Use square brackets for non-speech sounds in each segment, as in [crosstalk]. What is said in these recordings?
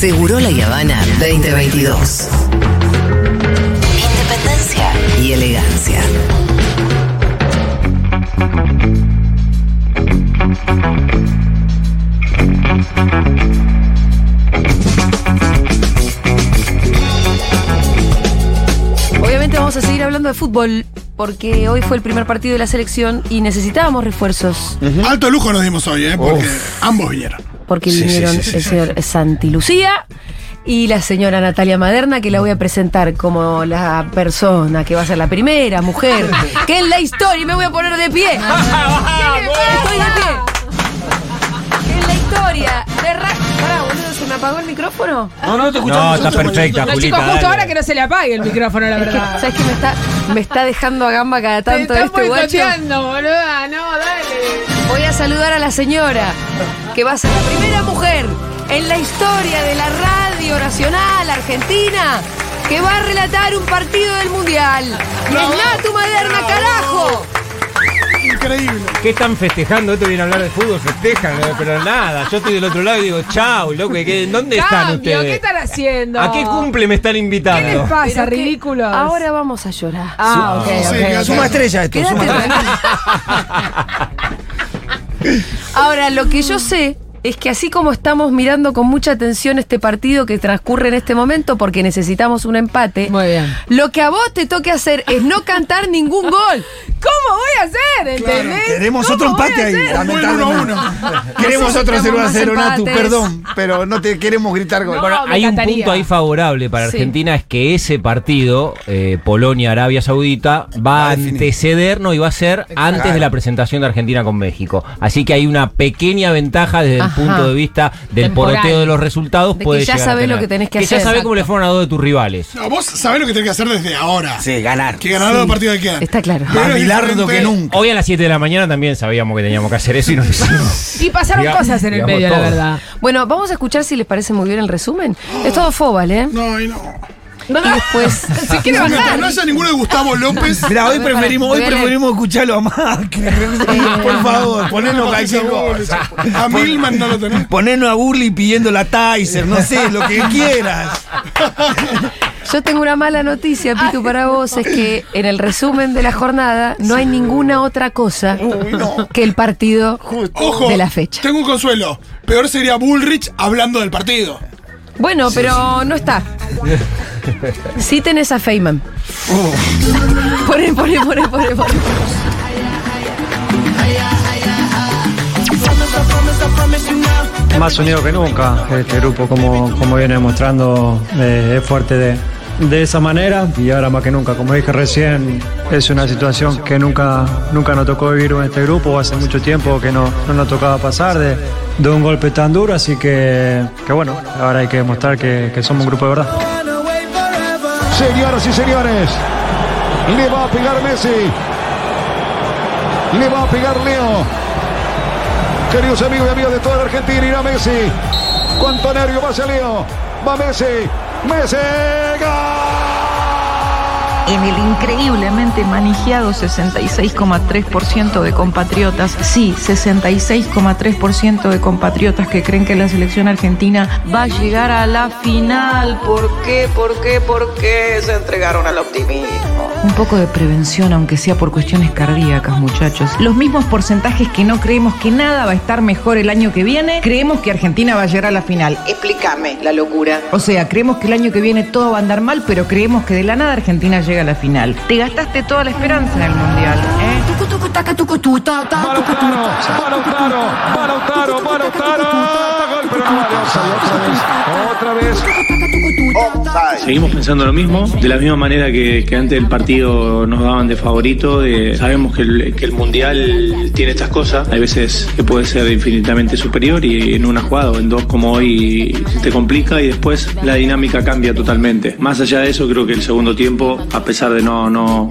Seguro La Habana 2022. Independencia y elegancia. Obviamente vamos a seguir hablando de fútbol porque hoy fue el primer partido de la selección y necesitábamos refuerzos Alto lujo nos dimos hoy, ¿eh? Porque ambos vinieron. Porque Sí, vinieron sí, sí, el señor Santi Lucía y la señora Natalia Maderna que la voy a presentar como la persona que va a ser la primera mujer que en la historia y me voy a poner de pie. [laughs] Estoy de pie. Que en la historia de ra- Pará, boludo, ¿se me apagó el micrófono? No, no te escuchamos. No, está perfecta, No, Julita. chicos, justo dale. ahora que no se le apague el micrófono, la que, verdad. ¿Sabes qué me está, me está dejando a gamba cada tanto este guacho? boluda. No, dale. Voy a saludar a la señora, que va a ser la primera mujer en la historia de la radio nacional argentina que va a relatar un partido del Mundial. Es Bravo. Natu Maderna, carajo. Increíble. ¿Qué están festejando? Esto viene a hablar de fútbol, festejan, eh, pero nada. Yo estoy del otro lado y digo, chau, loco, ¿qué- ¿dónde están Cambio, ustedes? ¿qué están haciendo? ¿A qué cumple me están ¿Qué les invitando? pasa, Pero que ridículos? Ahora vamos a llorar. Ah, ok, que. Suma estrella esto. Quédate suma estrella. tranquilo. [laughs] Ahora, lo que yo sé es que así como estamos mirando con mucha atención este partido que transcurre en este momento porque necesitamos un empate, Muy bien. lo que a vos te toque hacer es no cantar ningún [laughs] gol. ¿Cómo voy a hacer? Queremos ¿Cómo otro empate ahí, lamentablemente. uno a [laughs] Queremos otro Necesitamos 0 a más 0, Natu, perdón, pero no te queremos gritar gol. No. Bueno, hay un punto ahí favorable para Sí. Argentina, es que ese partido, eh, Polonia-Arabia Saudita, va a a definir. anteceder, no, y va a ser antes de la presentación de Argentina con México. Así que hay una pequeña ventaja desde Ajá. El punto de vista del Temporal. poroteo de los resultados. De que puede ya llegar a lo que tenés que Que hacer. ya sabés cómo le fueron a dos de tus rivales. No, vos sabés lo que tenés que hacer desde ahora. Sí, ganar. Que ganar los partidos que quedan. Está claro. Pero Más es bilardo diferente. que nunca. Hoy a las 7 de la mañana también sabíamos que teníamos que hacer eso y no lo hicimos. Y pasaron cosas en el medio, la todo. verdad. Bueno, vamos a escuchar si les parece muy bien el resumen. Es todo fóbal, ¿eh? No, y no. Y después. [laughs] Si quiere Mientras bajar. no haya ninguno de Gustavo López. Mirá, hoy preferimos, hoy preferimos escucharlo a Macri. Por favor, ponernos cualquier cosa. A Milman no lo tenés. Ponernos a Burley pidiendo la Tyser, no sé, lo que quieras. Yo tengo una mala noticia, Pitu, para vos. Es que en el resumen de la jornada no hay ninguna otra cosa que el partido Ojo. de la fecha. Tengo un consuelo. Peor sería Bullrich hablando del partido. Bueno, pero no está. Sí tenés a Feynman. Poné, poné, poné, poné, poné. Más unido que nunca. Este grupo, como, como viene demostrando, eh, es fuerte de, de esa manera. Y ahora más que nunca, como dije recién, es una situación que nunca, nunca nos tocó vivir en este grupo. Hace mucho tiempo que no, no nos tocaba pasar de, de un golpe tan duro. Así que, que bueno, ahora hay que demostrar que, que somos un grupo de verdad. Señoras y señores, le va a pegar Messi. Le va a pegar Leo. Queridos amigos y amigas de toda la Argentina, irá Messi. Cuánto nervio va hacia Leo. Va Messi. Messi. ¡Gol! En el increíblemente manejado 66,3% de compatriotas, sí, 66,3% de compatriotas que creen que la selección argentina va a llegar a la final. ¿Por qué? ¿Por qué? ¿Por qué se entregaron al optimismo? Un poco de prevención, aunque sea por cuestiones cardíacas, muchachos. Los mismos porcentajes que no creemos que nada va a estar mejor el año que viene, creemos que Argentina va a llegar a la final. Explícame la locura. O sea, creemos que el año que viene todo va a andar mal, pero creemos que de la nada Argentina llega a la final. Te gastaste toda la esperanza en el mundial, ¿eh? Lautaro, Lautaro, Lautaro, Lautaro. Gol, pero no vale. Otra vez. Otra vez. Seguimos pensando lo mismo, de la misma manera que, que antes del partido nos daban de favorito, de- sabemos que el, que el Mundial tiene estas cosas, hay veces que puede ser infinitamente superior y en una jugada o en dos como hoy te complica y después la dinámica cambia totalmente. Más allá de eso, creo que el segundo tiempo, a pesar de no, no,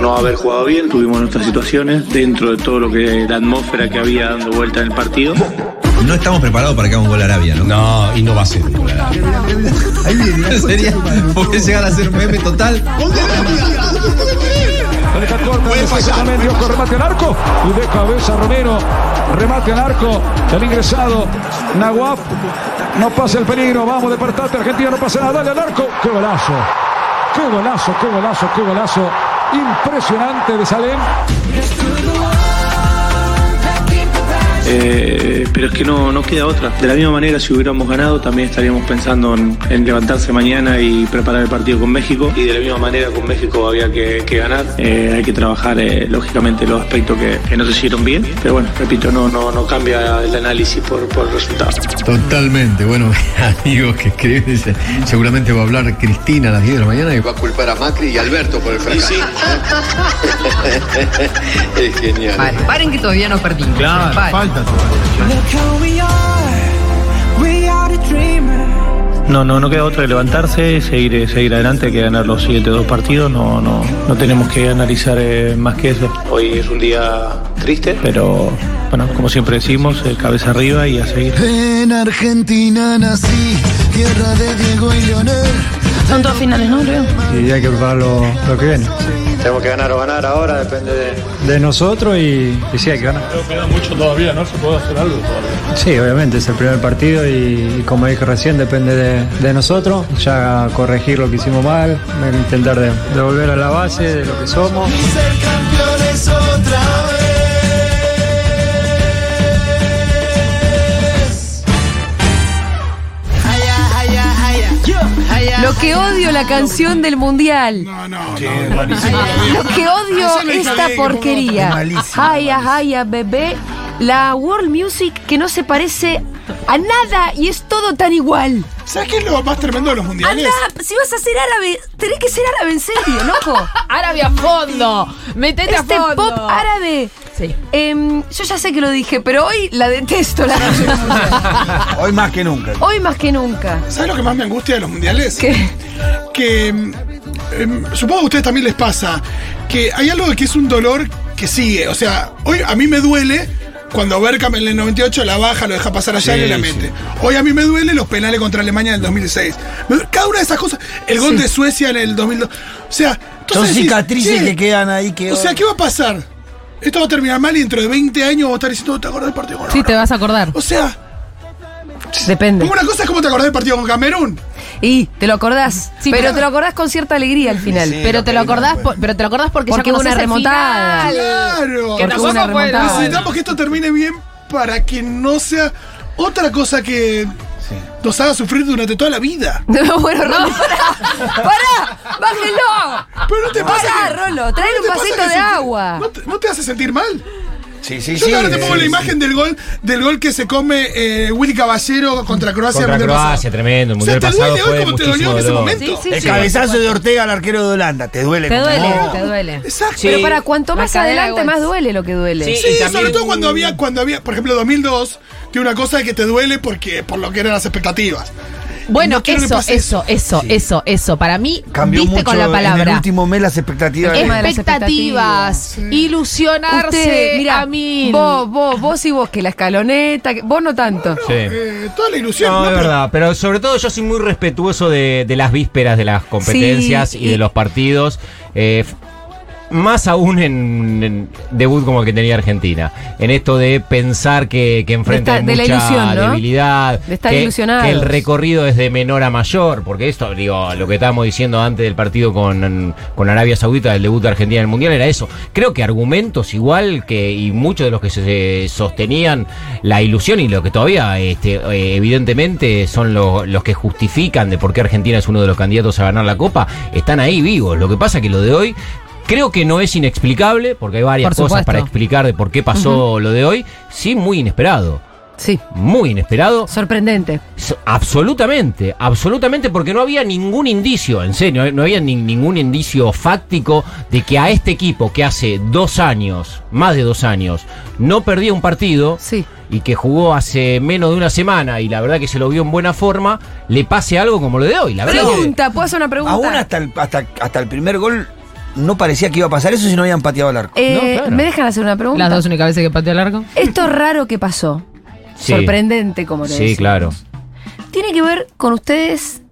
no haber jugado bien, tuvimos nuestras situaciones dentro de todo lo que la atmósfera que había dando vuelta en el partido. No estamos preparados para que haga un gol a Arabia, ¿no? No, y no va a ser un gol. Ahí viene. [laughs] Sería, [laughs] puede llegar a ser un meme total. Deja corta, exactamente, ojo, remate al arco. Y de cabeza Romero. Remate al arco. El ingresado Nahuaf. No pasa el peligro. Vamos de partante. Argentina no pasa nada. Dale al arco. ¡Qué golazo! ¡Qué golazo! ¡Qué golazo! ¡Qué golazo! Impresionante de Salem. Eh, pero es que no, no queda otra. De la misma manera, si hubiéramos ganado, también estaríamos pensando en, en levantarse mañana y preparar el partido con México. Y de la misma manera, con México había que, que ganar. Eh, hay que trabajar, eh, lógicamente, los aspectos que, que no se hicieron bien. Pero bueno, repito, no, no, no cambia el análisis por, por el resultado. Totalmente. Bueno, [laughs] amigos que escriben, dice, seguramente va a hablar Cristina a las 10 de la mañana y va a culpar a Macri y Alberto por el fracaso. [laughs] es genial. Paren, paren que todavía no perdimos. Claro, falta todavía. No, no, no queda otra que levantarse, seguir, seguir adelante, hay que ganar los siguientes dos partidos, no, no, no tenemos que analizar eh, más que eso. Hoy es un día triste, pero bueno, como siempre decimos, eh, cabeza arriba y a seguir. En Argentina nací, tierra de Diego y Leonel. Son todos finales, ¿no, Leo? Y hay que preparar lo, lo que viene. Tenemos que ganar o ganar ahora, depende de... De nosotros y, y sí hay que ganar. queda mucho todavía, ¿no? Se puede hacer algo todavía. Sí, obviamente es el primer partido y, y como dije recién depende de, de nosotros. Ya corregir lo que hicimos mal, intentar de, de volver a la base de lo que somos. Ser campeones otra Lo que odio la canción del mundial. No, no, no. Lo que odio esta porquería. malísimo, Haya, haya, bebé. La World Music que no se parece a nada y es todo tan igual. ¿Sabes qué es lo más tremendo de los mundiales? Anda, si vas a ser árabe, tenés que ser árabe en serio, loco. Árabe a fondo. Metete Este a fondo. pop árabe. Sí. Em, yo ya sé que lo dije, pero hoy la detesto la [laughs] Hoy más que nunca. Hoy más que nunca. ¿Sabes lo que más me angustia de los mundiales? ¿Qué? Que mm, em, supongo que a ustedes también les pasa que hay algo que es un dolor que sigue. O sea, hoy a mí me duele cuando Berkham en el 98 la baja, lo deja pasar allá Sí, y la sí. mete. Hoy a mí me duele los penales contra Alemania en el 2006. Me duele- Cada una de esas cosas. El gol Sí. de Suecia en el 2002. O sea, Son entonces decís, cicatrices che, que quedan ahí que. O sea, ¿qué va a pasar? Esto va a terminar mal y dentro de 20 años vamos a estar diciendo, ¿te acordás del partido con Sí, te vas a acordar. O sea, Depende. como una cosa es como te acordás del partido con Camerún. Y te lo acordás. Sí, pero, pero- te lo acordás con cierta alegría al final. Sí, Pero te lo acordás, por- pero te lo acordás porque, Porque ya hubo una remontada. final. Claro. Que Porque hubo una remontada. Necesitamos que esto termine bien para que no sea otra cosa que nos haga sufrir durante toda la vida. [laughs] No, bueno, Rolo, pará. ¡Pará! ¡Bájelo! Pero no te pasa Pará, que- Rolo, ¿no trae un vasito de agua. ¿No te, no te hace sentir mal? Sí, sí, Yo sí. ahora te pongo sí, la sí. imagen del gol del gol que se come eh, Willy Caballero contra Croacia Contra mundial Croacia, tremendo. El O sea, mundial te pasado duele hoy como te dolió en ese momento. Sí, sí, El sí. cabezazo de Ortega al arquero de Holanda. Te duele. Te duele, No. te duele. Exacto. Pero para cuanto más adelante, más duele lo que duele. Sí. Sí, Y también- sobre todo cuando había, cuando había, por ejemplo, 2002, tiene una cosa de que te duele porque por lo que eran las expectativas. Bueno, No que eso, eso, eso, eso, eso. Para mí, Cambió viste mucho con la en el palabra. último mes las expectativas. Expectativas, ilusionarse Usted, mira, a mí. vos, vos, vos y vos, que la escaloneta, que- vos no tanto. Sí. Eh, toda la ilusión. No, ¿no? es Pero- verdad, pero sobre todo yo soy muy respetuoso de, de las vísperas de las competencias Sí, y, de y- los partidos. eh, más aún en, en debut como el que tenía Argentina. En esto de pensar que, que enfrenta De esta- de la mucha ilusión, ¿no? debilidad. De estar que, que el recorrido es de menor a mayor. Porque esto, digo, lo que estábamos diciendo antes del partido con, con Arabia Saudita, del debut de Argentina en el Mundial, era eso. Creo que argumentos igual que, y muchos de los que se sostenían la ilusión y lo que todavía, este, eh, evidentemente, son lo- los que justifican de por qué Argentina es uno de los candidatos a ganar la Copa, están ahí vivos. Lo que pasa que lo de hoy. Creo que no es inexplicable, porque hay varias Por cosas supuesto. para explicar de por qué pasó lo de hoy. Sí, muy inesperado. Sí, Muy inesperado. sorprendente. Absolutamente, absolutamente, porque no había ningún indicio, en serio, no había ni- ningún indicio fáctico de que a este equipo que hace dos años, más de dos años, no perdía un partido Sí. y que jugó hace menos de una semana y la verdad que se lo vio en buena forma, le pase algo como lo de hoy. La Pregunta, ¿puedo hacer una pregunta? Aún hasta el, hasta, hasta el primer gol no parecía que iba a pasar eso si no habían pateado el arco. Eh, No, claro. ¿Me dejan hacer una pregunta? Las dos únicas veces que pateó el arco. Esto raro que pasó. Sí. Sorprendente, como le Sí, decimos. claro. Tiene que ver con ustedes,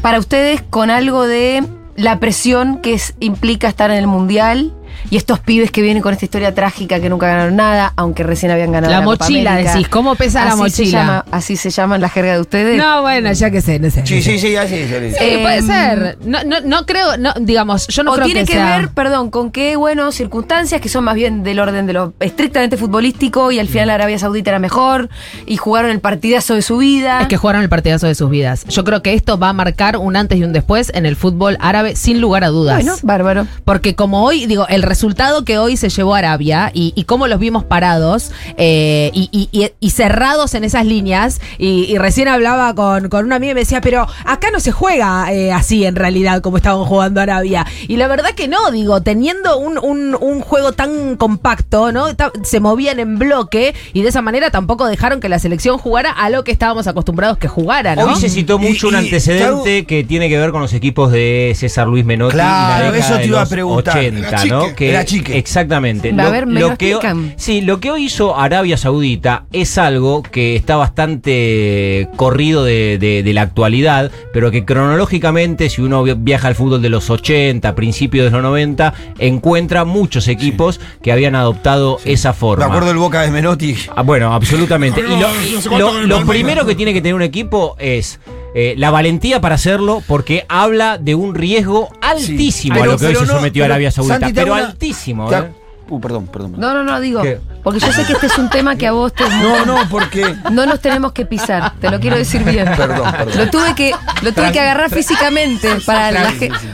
para ustedes, con algo de la presión que es- implica estar en el mundial y estos pibes que vienen con esta historia trágica que nunca ganaron nada, aunque recién habían ganado La la, mochila, decís, ¿cómo pesa la Así se mochila? llama- así se llama en la jerga de ustedes. No, bueno, ya que sé, no sé. Sí, sí, sí, así. sí, sí. Sí, puede ser. No, no, no creo, no, digamos, yo no o creo tiene que, sea- ver, perdón, con qué, bueno, circunstancias que son más bien del orden de lo estrictamente futbolístico y al final Arabia Saudita era mejor y jugaron el partidazo de su vida. Es que jugaron el partidazo de sus vidas. Yo creo que esto va a marcar un antes y un después en el fútbol árabe, sin lugar a dudas. Bueno, bárbaro. Porque como hoy, digo, el resultado que hoy se llevó Arabia y, y cómo los vimos parados eh, y, y- y- y cerrados en esas líneas, y, y recién hablaba con, con una amiga y me decía, pero acá no se juega eh, así en realidad como estaban jugando Arabia. Y la verdad que no, digo, teniendo un, un- un juego tan compacto, ¿no? Se movían en bloque y de esa manera tampoco dejaron que la selección jugara a lo que estábamos acostumbrados que jugara, ¿no? Hoy se citó mucho Y- un y- antecedente que tiene que ver con los equipos de César Luis Menotti Claro, y la eso te iba a preguntar. 80, Era ¿no? Que, Era chique. Exactamente. Va a ver, me lo que, sí, lo que hoy hizo Arabia Saudita es algo que está bastante corrido de, de- de la actualidad, pero que cronológicamente, si uno vi- viaja al fútbol de los 80, principios de los 90, encuentra muchos equipos que habían adoptado esa Me forma. acuerdo del Boca de Menotti. Ah, bueno, absolutamente. Y lo, lo- el primero que tiene que tener un equipo es eh, la valentía para hacerlo, porque habla de un riesgo altísimo a Pero- lo que hoy se no, sometió pero, Arabia Saudita. Santi, pero una- altísimo, te ¿eh? Uh, perdón, perdón. No, no, no, digo, ¿Qué? porque yo sé que este es un tema que a vos te... [laughs] No, no, porque. No nos tenemos que pisar, te lo quiero decir bien. Perdón, perdón. Lo tuve que, lo tuve que agarrar físicamente para, la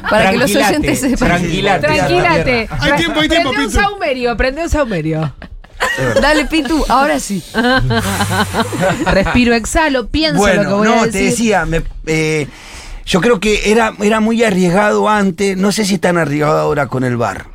para que los oyentes sepan. Tranquilate. Tranquilate. Hay tiempo, hay tiempo, Prende un saumerio, prende un saumerio. Dale, Pitu, ahora sí. [laughs] Respiro, exhalo, pienso lo que Bueno, voy a no, decir. te decía, me- eh, yo creo que era, era muy arriesgado antes, no sé si es tan arriesgado ahora con el bar.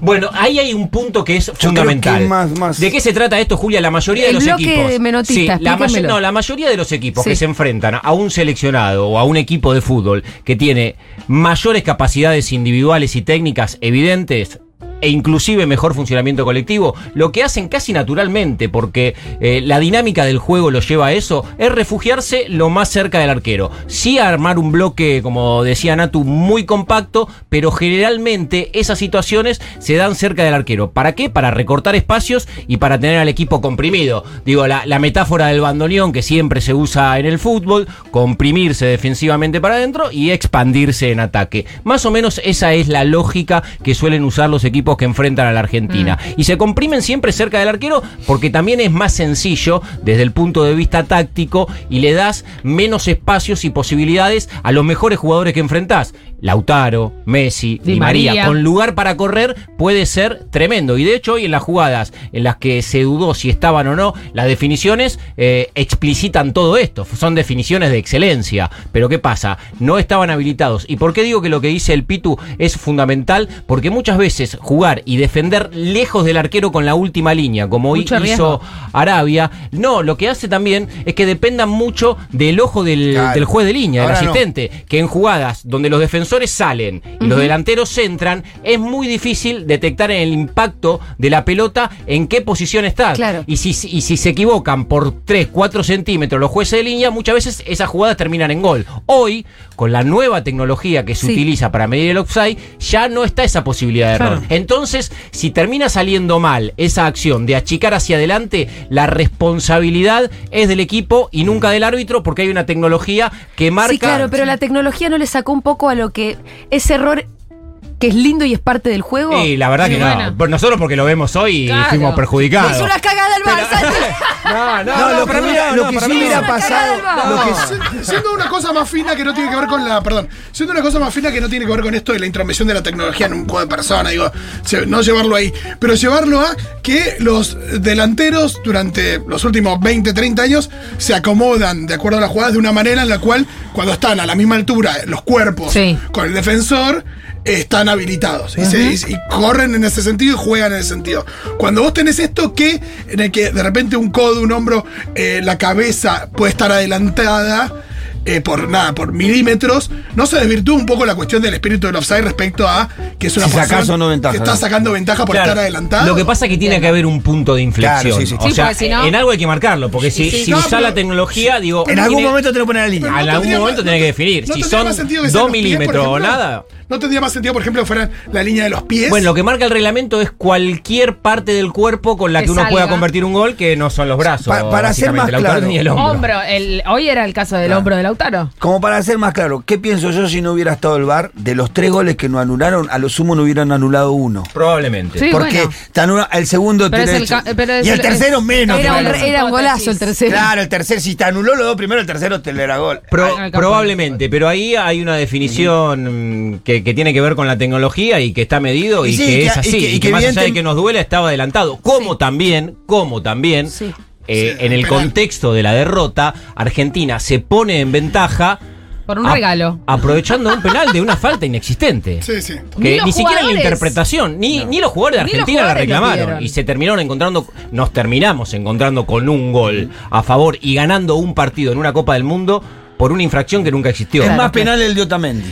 Bueno, ahí hay un punto que es fundamental. que más- más- ¿De qué se trata esto, Julia? La mayoría de El los equipos. de menotista, Sí, la, may- no, la mayoría de los equipos Sí. que se enfrentan a un seleccionado o a un equipo de fútbol que tiene mayores capacidades individuales y técnicas evidentes e inclusive mejor funcionamiento colectivo, lo que hacen casi naturalmente, porque eh, la dinámica del juego lo lleva a eso, es refugiarse lo más cerca del arquero. Sí armar un bloque, como decía Natu, muy compacto, pero generalmente esas situaciones se dan cerca del arquero. ¿Para qué? Para recortar espacios y para tener al equipo comprimido. Digo, la, la metáfora del bandoneón que siempre se usa en el fútbol, comprimirse defensivamente para adentro y expandirse en ataque. Más o menos esa es la lógica que suelen usar los equipos que enfrentan a la Argentina. Y se comprimen siempre cerca del arquero porque también es más sencillo desde el punto de vista táctico y le das menos espacios y posibilidades a los mejores jugadores que enfrentás. Lautaro, Messi, Di Di María, María. con lugar para correr puede ser tremendo. Y de hecho, hoy en las jugadas en las que se dudó si estaban o no, las definiciones eh, explicitan todo esto. Son definiciones de excelencia. Pero ¿qué pasa? No estaban habilitados. ¿Y por qué digo que lo que dice el Pitu es fundamental? Porque muchas veces jugar y defender lejos del arquero con la última línea, como hoy hizo riesgo. Arabia, no, lo que hace también es que dependan mucho del ojo del, Claro. del juez de línea, del no. asistente que en jugadas donde los defensores salen y los delanteros centran, es muy difícil detectar en el impacto de la pelota en qué posición está. Claro. Y si, y si se equivocan por 3, 4 centímetros los jueces de línea, muchas veces esas jugadas terminan en gol. Hoy, con la nueva tecnología que se Sí. utiliza para medir el offside, ya no está esa posibilidad de error. Claro. Entonces, si termina saliendo mal esa acción de achicar hacia adelante, la responsabilidad es del equipo y nunca del árbitro porque hay una tecnología que marca... Sí, claro, pero la tecnología no le sacó un poco a lo que ese error que es lindo y es parte del juego. Y la verdad que no. bueno. Por nosotros porque lo vemos hoy y Claro. fuimos perjudicados. Es una cagada el Barça. [laughs] No, No, lo que, hubiera- lo que sí hubiera pasado. Lo que, Si- Siendo una cosa más fina que no tiene que ver con la. Perdón. Siendo una cosa más fina que no tiene que ver con esto de la intromisión de la tecnología en un juego de persona, digo, se- no llevarlo ahí, pero llevarlo a que los delanteros durante los últimos 20, 30 años se acomodan de acuerdo a las jugadas de una manera en la cual cuando están a la misma altura los cuerpos Sí. con el defensor están habilitados. Y, se- y- y corren en ese sentido y juegan en ese sentido. Cuando vos tenés esto que en el que de repente un codo, un hombro, eh, la cabeza puede estar adelantada eh, por nada, por milímetros, ¿no se desvirtúa un poco la cuestión del espíritu del offside respecto a que es una Si posición no ventaja, que está ¿no? sacando ventaja por Claro. estar adelantado? Lo que pasa es que tiene que haber un punto de inflexión. Claro, sí, sí. O Sí, sea, porque si no- en algo hay que marcarlo, porque si, si No, pero- la tecnología, digo. En algún tiene- momento te lo ponen a la línea. En no algún momento tenés que definir. ¿no si tendría son más sentido que dos milímetros o nada. ¿No tendría más sentido, por ejemplo, que fueran la línea de los pies? Bueno, lo que marca el reglamento es cualquier parte del cuerpo con la Que que uno salga. pueda convertir un gol, que no son los brazos. Pa- para ser más el autor claro. ni el hombro. Hombro, el, hoy era el caso del Claro. hombro de Lautaro. Como para ser más claro, ¿qué pienso yo si no hubiera estado el VAR? De los tres goles que no anularon, a lo sumo no hubieran anulado uno. Probablemente. Sí, Porque bueno. te anula- el segundo Pero el pero Y el tercero es- menos. Era un, era golazo el tercero. Claro, el tercer, si te anuló los dos primero, el tercero te le era gol. Pro- campo. probablemente, pero ahí hay una definición mm, que, que tiene que ver con la tecnología y que está medido y, Y sí, que que- es y así. que- Y y que, más allá de que nos duele, estaba adelantado. Como también, como también, Sí. Eh, Sí, en el penal. contexto de la derrota, Argentina se pone en ventaja. Por un a- regalo. Aprovechando un penal de una falta inexistente. Sí, sí. Ni Que los ni, siquiera en la interpretación, ni, ni los jugadores de Ni Argentina la jugadores reclamaron. Y se terminaron encontrando, nos terminamos encontrando con un gol a favor y ganando un partido en una Copa del Mundo por una infracción que nunca existió. es más penal el de Otamendi.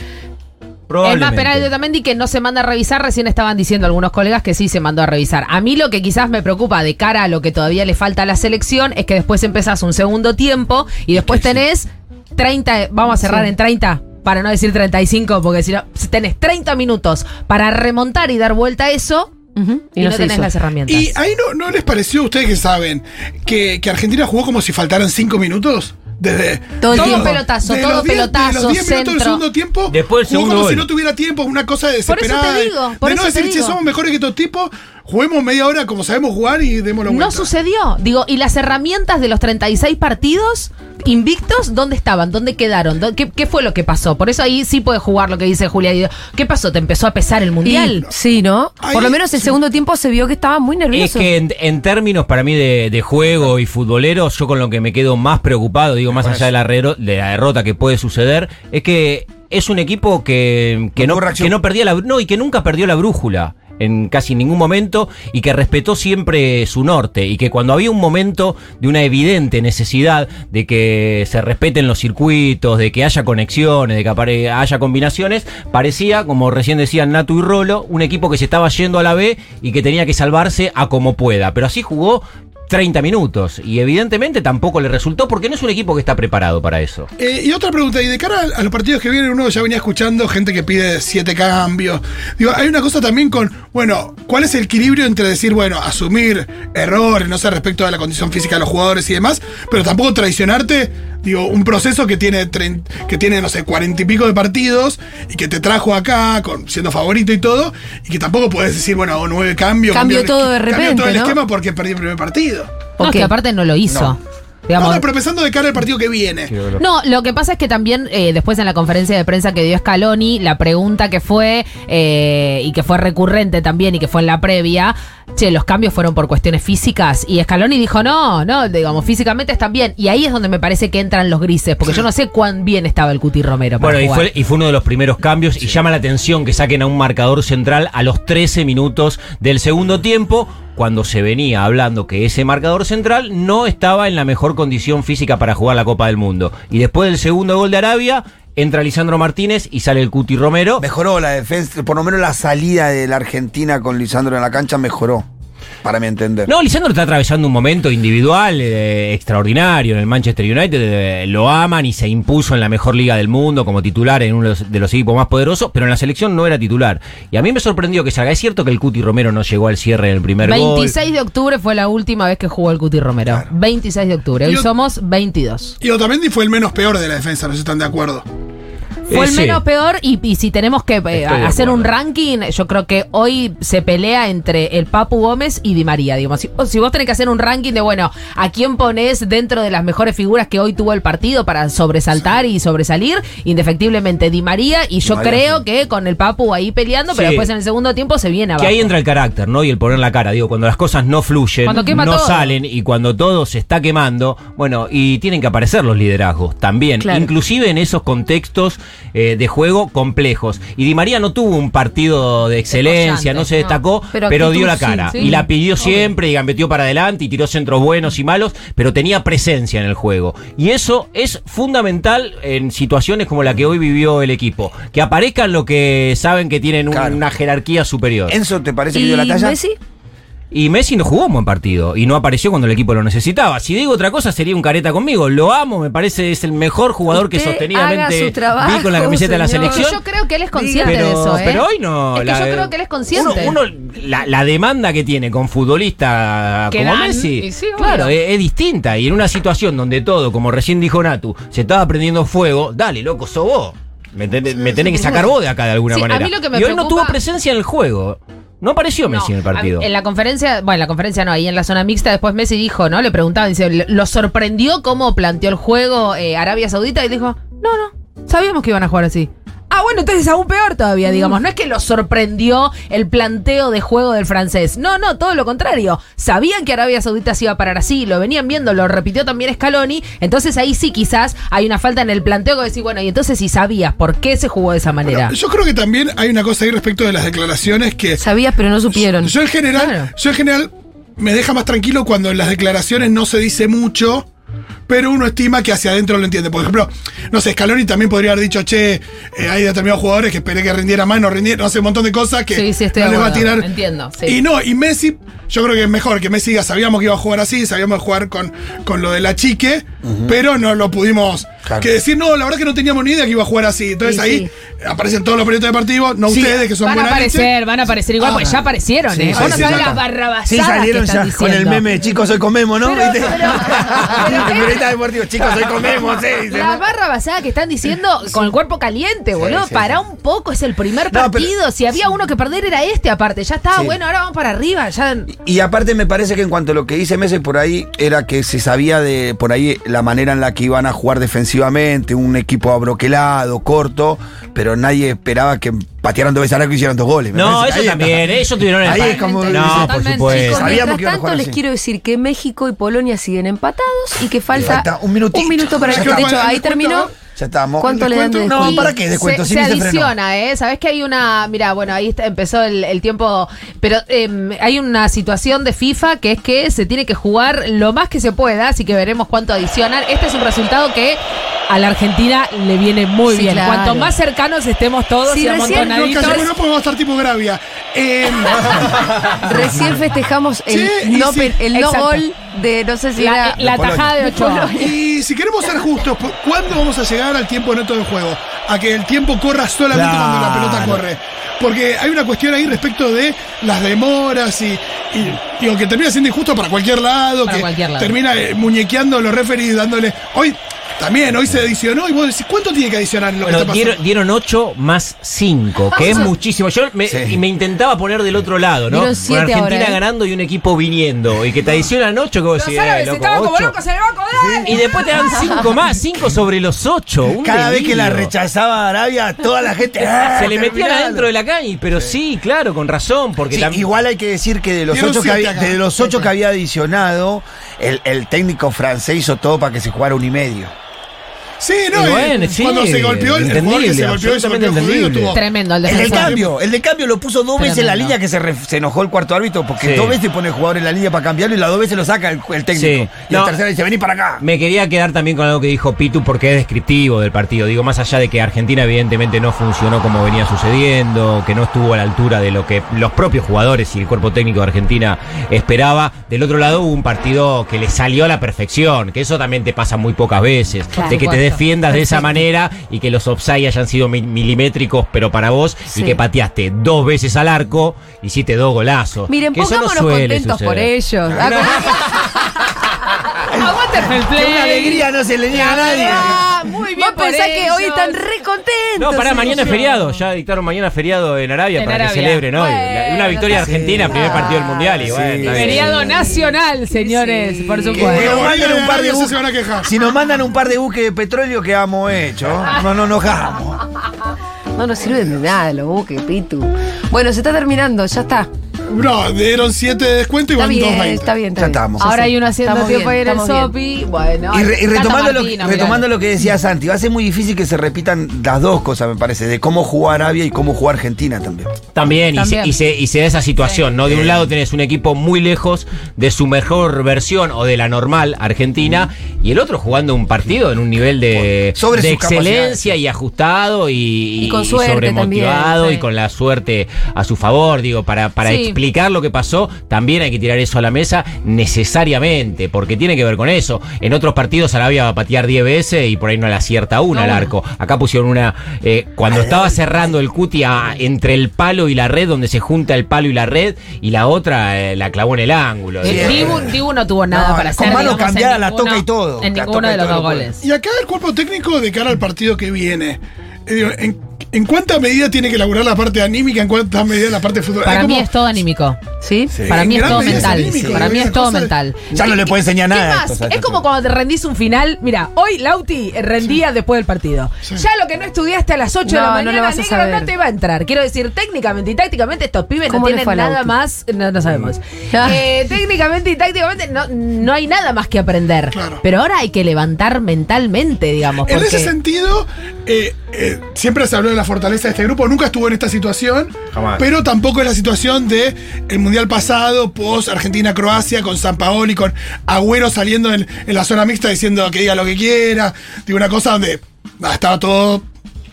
Es más penal de Otamendi que no se manda a revisar. Recién estaban diciendo algunos colegas que sí se mandó a revisar. A mí lo que quizás me preocupa de cara a lo que todavía le falta a la selección es que después empezás un segundo tiempo y después tenés 30, vamos a cerrar Sí. en 30. Para no decir 35, porque si no, tenés 30 minutos para remontar y dar vuelta a eso y, no tenés hizo. las herramientas. ¿Y ahí no, no les pareció, ustedes que saben, que, que Argentina jugó como si faltaran cinco minutos? Desde Todo el de tiempo. los- pelotazo, de todo los diez- pelotazo, De los 10 minutos del segundo tiempo, Después jugó segundo como si gol. no tuviera tiempo, una cosa Por eso te de- digo, por de eso no te decir, che, digo. somos mejores que estos tipos, juguemos media hora como sabemos jugar y démoslo No vuelta. sucedió. Digo, ¿y las herramientas de los 36 partidos invictos dónde estaban? ¿Dónde quedaron? ¿Dó- ¿Qué, qué fue lo que pasó? Por eso ahí sí puede jugar lo que dice Julia. ¿Qué pasó? ¿Te empezó a pesar el Y- mundial? sí, ¿no? Ahí- Por lo menos el segundo tiempo se vio que estaba muy Es nervioso. que en, en términos para mí de, de juego y futboleros, yo con lo que me quedo más preocupado, digo, más allá de la, rero- de la derrota que puede suceder, es que es un equipo que, que No no, que no perdía la no, y que nunca perdió la brújula en casi ningún momento y que respetó siempre su norte y que cuando había un momento de una evidente necesidad de que se respeten los circuitos, de que haya conexiones, de que haya combinaciones, parecía, como recién decían Natu y Rolo, un equipo que se estaba yendo a la B y que tenía que salvarse a como pueda. Pero así jugó 30 minutos y evidentemente tampoco le resultó porque no es un equipo que está preparado para eso. Eh, y otra pregunta, y de cara a, los partidos que vienen, uno ya venía escuchando gente que pide siete cambios. Digo, hay una cosa también con, bueno, ¿cuál es el equilibrio entre decir, bueno, asumir errores, no sé, respecto a la condición física de los jugadores y demás, pero tampoco traicionarte? Digo, un proceso que tiene, que tiene, no sé, cuarenta y pico de partidos y que te trajo acá con, siendo favorito y todo, y que tampoco puedes decir, bueno, hago nueve cambios. Cambio cambio todo de cambio repente, todo el ¿no? esquema porque perdí el primer partido. No, es Ok. que aparte no lo hizo. No. Digamos, No, no, pero pensando de cara al partido que viene. No, lo que pasa es que también eh, después en la conferencia de prensa que dio Scaloni, la pregunta que fue eh, y que fue recurrente también y que fue en la previa, che, los cambios fueron por cuestiones físicas y Scaloni dijo, no, no, digamos, físicamente están bien. Y ahí es donde me parece que entran los grises, porque yo no sé cuán bien estaba el Cuti Romero. Para Bueno, y fue, y fue uno de los primeros cambios y llama la atención que saquen a un marcador central a los 13 minutos del segundo tiempo, cuando se venía hablando que ese marcador central no estaba en la mejor condición física para jugar la Copa del Mundo. Y después del segundo gol de Arabia, entra Lisandro Martínez y sale el Cuti Romero. Mejoró la defensa, por lo menos la salida de la Argentina con Lisandro en la cancha mejoró, para mi entender. No, Lisandro está atravesando un momento individual eh, extraordinario en el Manchester United. eh, lo aman y se impuso en la mejor liga del mundo como titular en uno de los, equipos más poderosos, pero en la selección no era titular. Y a mí me sorprendió que salga. Es cierto que el Cuti Romero no llegó al cierre en el primer gol. 26 de octubre fue la última vez que jugó el Cuti Romero. 26 de octubre. Hoy somos 22. Y Otamendi fue el menos peor de la defensa, no sé si están de acuerdo. Fue Eh, el sí. menos peor y, y si tenemos que eh, hacer un ranking, yo creo que hoy se pelea entre el Papu Gómez y Di María. Digamos. Si, vos tenés que hacer un ranking de, bueno, ¿a quién ponés dentro de las mejores figuras que hoy tuvo el partido para sobresaltar y sobresalir? Indefectiblemente Di María y yo María, creo sí. que con el Papu ahí peleando, pero después en el segundo tiempo se viene abajo. Que ahí entra el carácter, ¿no? Y el poner la cara. Digo, cuando las cosas no fluyen, no todo. salen y cuando todo se está quemando, bueno, y tienen que aparecer los liderazgos también. Claro. Inclusive en esos contextos eh, de juego complejos. Y Di María no tuvo un partido de excelencia, no se no. destacó, Pero pero, actitud dio la cara. sí. Y la pidió siempre y metió para adelante y tiró centros buenos y malos, pero tenía presencia en el juego. Y eso es fundamental en situaciones como la que hoy vivió el equipo. Que aparezcan lo que saben que tienen un- Claro. una jerarquía superior. Enzo, ¿te parece que ¿Y dio la talla? Messi? Y Messi no jugó un buen partido y no apareció cuando el equipo lo necesitaba. Si digo otra cosa sería un careta conmigo. Lo amo, me parece es el mejor jugador que Usted sostenidamente trabajo, vi con la camiseta de la selección. Yo creo que él es consciente pero, de eso, ¿eh? pero hoy no. Es que yo creo que él es consciente. Uno, uno- la, la demanda que tiene con futbolistas Que como dan, Messi, sí, claro, es, es distinta. Y en una situación donde todo, como recién dijo Natu, se estaba prendiendo fuego, dale, loco, sos vos. Me, tenés- tenés que sacar vos de acá de alguna Sí, a manera. mí lo que me y hoy no tuvo presencia en el juego. No apareció No, Messi en el a- partido. En la conferencia, bueno, en la conferencia no, ahí en la zona mixta, después Messi dijo, ¿no? Le preguntaban, dice, ¿lo sorprendió cómo planteó el juego eh, Arabia Saudita? Y dijo, no, no, sabíamos que iban a jugar así. Ah, bueno, entonces aún peor todavía, digamos. No es que lo sorprendió el planteo de juego del francés. No, no, todo lo contrario. Sabían que Arabia Saudita se iba a parar así, lo venían viendo, lo repitió también Scaloni. Entonces ahí sí quizás hay una falta en el planteo que decir, bueno, y entonces si sabías por qué se jugó de esa manera. Yo creo que también hay una cosa ahí respecto de las declaraciones que. Sabías, pero no supieron. Yo en general, Claro. yo en general me deja más tranquilo cuando en las declaraciones no se dice mucho, pero uno estima que hacia adentro lo entiende. Por ejemplo, no sé, Scaloni también podría haber dicho, che, eh, hay determinados jugadores que esperé que rindiera más, no rindiera, no sé, un montón de cosas que Sí, sí, estoy no les va a tirar. Entiendo, sí. Y no, y Messi, yo creo que es mejor que Messi diga, sabíamos que iba a jugar así, sabíamos jugar con, con lo de la chique, pero no lo pudimos. Claro. Que decir, no, la verdad que no teníamos ni idea que iba a jugar así. Entonces Sí, ahí sí. aparecen todos los periodistas deportivos, no Sí, ustedes que son Van a aparecer, leche. van a aparecer igual, Ah. porque ya aparecieron, Sí, ¿eh? sí, Vos no sí, sabés las barrabasadas Sí, salieron que ya con el meme, chicos, hoy comemos, ¿no? Pero- ¿Viste? pero- [laughs] pero- En periodista deportivo, chicos, hoy comemos, sí. dice, La ¿no? barra basada que están diciendo con el cuerpo caliente, boludo. sí, para sí. un poco, es el primer No, pero- partido. si había uno que perder era este, aparte. Ya estaba Sí. bueno, ahora vamos para arriba. Ya. Y aparte me parece que en cuanto a lo que dice Messi por ahí, era que se sabía de por ahí la manera en la que iban a jugar defensivamente, un equipo abroquelado, corto, pero nadie esperaba que patearan dos veces al arco y hicieran dos goles. No, eso ahí está. también, ellos tuvieron el Ahí es como- No, por supuesto. Chicos, Sabíamos que tanto, les así. quiero decir que México y Polonia siguen empatados y que falta, falta un minutito. minuto para está, dicho, bueno, ahí terminó. ¿No? Ya estamos. ¿Cuánto le dan de descuento? No, descuento? ¿para qué descuento? Se, se adiciona, ¿eh? Sabes que hay una. Mira, bueno, ahí está- empezó el, el tiempo. Pero em, hay una situación de FIFA que es que se tiene que jugar lo más que se pueda, así que veremos cuánto adicionan. Este es un resultado que a la Argentina le viene muy Sí, bien. claro. Cuanto más cercanos estemos todos Sí, y recién- No, amontonaditos. casi no podemos estar tipo Gravia. Eh, [laughs] Recién festejamos el Sí, y no, sí. pe- el no Exacto. gol de no sé si La, era la tajada de Ochoa. y si queremos ser justos, ¿cu- ¿cuándo vamos a llegar al tiempo neto del juego? A que el tiempo corra solamente Claro. cuando la pelota corre. Porque hay una cuestión ahí respecto de las demoras y, y digo que termina siendo injusto para cualquier lado, Para que cualquier lado. termina eh, muñequeando a los referees dándole. Hoy también, hoy se adicionó y vos decís, ¿cuánto tiene que adicionar lo que Bueno, está dieron, dieron 8 más 5, que es muchísimo. Yo me, Sí. y me intentaba poner del otro lado, ¿no? Con Argentina ahora, ¿eh? ganando y un equipo viniendo. Y que te adicionan 8, que vos Los decís, eh, loco, estaban como ocho. locos en el banco. ¡dale! Y después te dan 5 más, 5 sobre los 8. Cada vez que la rechazaba Arabia, toda la gente. [laughs] ¡ah, Se le metían adentro de la calle, pero sí, claro, con razón, porque Sí, también. igual hay que decir que de los Dieron ocho que, siete había, de los ocho que había adicionado, el, el técnico francés hizo todo para que se jugara un y medio. Sí, no, Y bueno, sí, cuando se golpeó, el jugador que entendible, se golpeó y se golpeó tuvo. Tremendo el El de cambio, el de cambio lo puso dos veces en la línea que se, re- se enojó el cuarto árbitro porque Sí. dos veces pone el jugador en la línea para cambiarlo y las dos veces lo saca el, el técnico. Sí. Y No. la tercera dice, vení para acá. Me quería quedar también con algo que dijo Pitu porque es descriptivo del partido. Digo, más allá de que Argentina evidentemente no funcionó como venía sucediendo, que no estuvo a la altura de lo que los propios jugadores y el cuerpo técnico de Argentina esperaba. Del otro lado hubo un partido que le salió a la perfección, que eso también te pasa muy pocas veces. Claro. de que te Por supuesto. Defiendas de esa manera y que los offside hayan sido mi- milimétricos, pero para vos, Sí. y que pateaste dos veces al arco, hiciste dos golazos. Miren, Que eso no pongámonos suele contentos por suceder. ellos. [laughs] [laughs] Aguante el fair play. Una alegría no se le niega a nadie. Ah, muy bien. Vos pensás por que hoy están re contentos. No, pará, mañana es feriado. Ya dictaron mañana feriado en Arabia En para que Arabia. celebren hoy. Bueno, La- una victoria sí. argentina, primer partido del mundial. Y Sí. bueno. Feriado nacional, señores, por Que supuesto. nos Bueno, manden un par de buques- se van a quejar. Si nos mandan un par de buques de petróleo, quedamos hechos. No nos enojamos. [laughs] No nos sirven de nada los buques, Pitu. Bueno, se está terminando, ya está. No, dieron 7 de descuento y Está van bien, 2.20. está bien, está Ya bien. estamos. Ahora hay uno haciendo Estamos tiempo bien, estamos bien. Sopi. Bueno, Y, re- y Tata retomando, lo, Martino, retomando lo que decía Santi, va a ser muy difícil que se repitan las dos cosas, me parece, de cómo jugó Arabia y cómo jugó Argentina también. También, y se-. Y, se, y se da esa situación, ¿no? De un lado tenés un equipo muy lejos de su mejor versión o de la normal Argentina, y el otro jugando un partido en un nivel de, Sobre de sus excelencia y ajustado y, Y con suerte sobremotivado también, y con la suerte a su favor. Digo, para, para Sí. Explicar lo que pasó, también hay que tirar eso a la mesa necesariamente, porque tiene que ver con eso. En otros partidos Arabia va a patear 10 veces y por ahí no le acierta una al arco. Acá pusieron una. eh, cuando estaba cerrando el cuti a- entre el palo y la red, donde se junta el palo y la red, y la otra eh, la clavó en el ángulo. El Dibu, Dibu no tuvo nada No, para con hacer. mano digamos, en cambiada la toca y todo. En ninguno de los dos goles. Y acá el cuerpo técnico de cara al partido que viene. eh, digo, ¿en, en cuánta medida tiene que elaborar la parte anímica? ¿En cuánta medida la parte futbolística? Para mí es todo anímico. ¿Sí? Para mí es todo es mental. Para mí es todo mental. Ya no le puede enseñar ¿Qué nada Es como cuando te rendís un final. Mira, hoy Lauti rendía después del partido. Ya lo que no estudiaste a las 8 de No, la no mañana, lo vas a negro, saber. no te va a entrar. Quiero decir, técnicamente y tácticamente estos pibes no ¿Cómo le tienen nada Lauti? más. No, no sabemos. [laughs] Ah. Eh, técnicamente y tácticamente no, no hay nada más que aprender. Claro. Pero ahora hay que levantar mentalmente, digamos. En Porque ese sentido, eh, eh, siempre se habló de la fortaleza de este grupo. Nunca estuvo en esta situación, Jamás. pero tampoco es la situación de el mundial pasado, post Argentina-Croacia, con San Paoli, con Agüero saliendo en, en la zona mixta diciendo que diga lo que quiera. Digo, una cosa donde estaba todo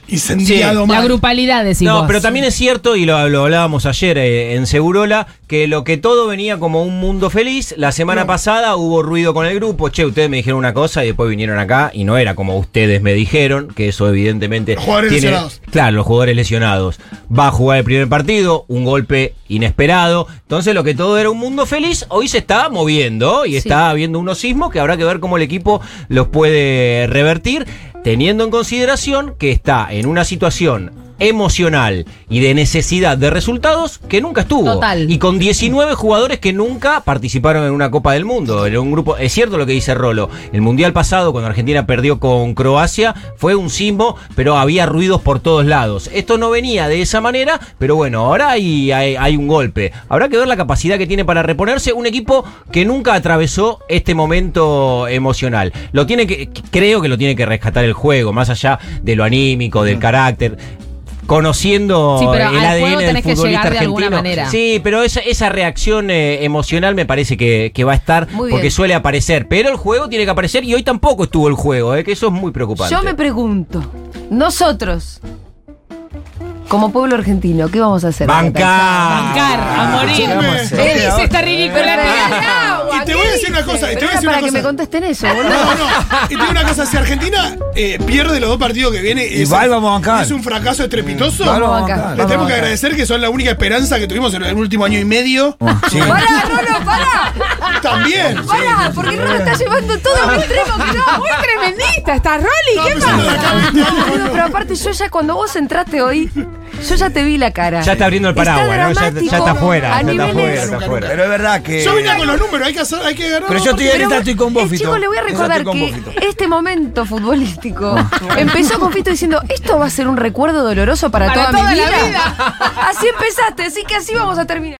incendiado Sí, la mal. grupalidad decimos. No, pero también es cierto, y lo, lo hablábamos ayer eh, en Segurola, que lo que todo venía como un mundo feliz, la semana pasada hubo ruido con el grupo, che, ustedes me dijeron una cosa y después vinieron acá y no era como ustedes me dijeron, que eso evidentemente... Los jugadores tiene- lesionados. Claro, los jugadores lesionados. Va a jugar el primer partido, un golpe inesperado. Entonces lo que todo era un mundo feliz, hoy se está moviendo y está habiendo unos sismos que habrá que ver cómo el equipo los puede revertir, teniendo en consideración que está en una situación emocional y de necesidad de resultados que nunca estuvo. Total. Y con 19 jugadores que nunca participaron en una Copa del Mundo. En un grupo, es cierto lo que dice Rolo. El Mundial pasado, cuando Argentina perdió con Croacia, fue un sismo, pero había ruidos por todos lados. Esto no venía de esa manera, pero bueno, ahora hay, hay, hay un golpe. Habrá que ver la capacidad que tiene para reponerse un equipo que nunca atravesó este momento emocional. Lo tiene que, creo que lo tiene que rescatar el juego, más allá de lo anímico, del carácter conociendo Sí, pero el al ADN juego del que futbolista llegar de alguna argentino. manera. Sí, pero esa, esa reacción eh, emocional me parece que, que va a estar Muy porque bien. suele aparecer. Pero el juego tiene que aparecer y hoy tampoco estuvo el juego, eh, que eso es muy preocupante. Yo me pregunto, nosotros, como pueblo argentino, ¿qué vamos a hacer? Bancar. Bancar, a morir. ¿Qué dice esta ridícula? Te voy a decir una cosa, te voy a decir para una que me cosa. contesten eso, boludo. No, no. Y te digo una cosa, si Argentina eh, pierde los dos partidos que viene y Igual vamos a bancar. es un fracaso estrepitoso, Igual vamos a bancar. tenemos que agradecer que son la única esperanza que tuvimos en el último año y medio. Sí. Pará, Rolo, pará. También. Pará, porque Rolo está llevando todo a un extremo que no. Muy tremendista, está Rolly. ¿Qué Estamos hablando de acá 20 años, Boludo, boludo. pero aparte yo ya cuando vos entraste hoy, yo ya te vi la cara. Ya está abriendo el paraguas, ¿no? Ya- está afuera, a ya está afuera, está afuera. Pero es verdad que. Yo vine con los números, hay que, hacer, hay que ganar. Pero yo estoy en esta, estoy con vos, Eh, Fito. chicos, le voy a recordar que este momento futbolístico [laughs] empezó con Fito diciendo, esto va a ser un recuerdo doloroso para, Para toda, toda mi vida. [laughs] Así empezaste, así que así vamos a terminar.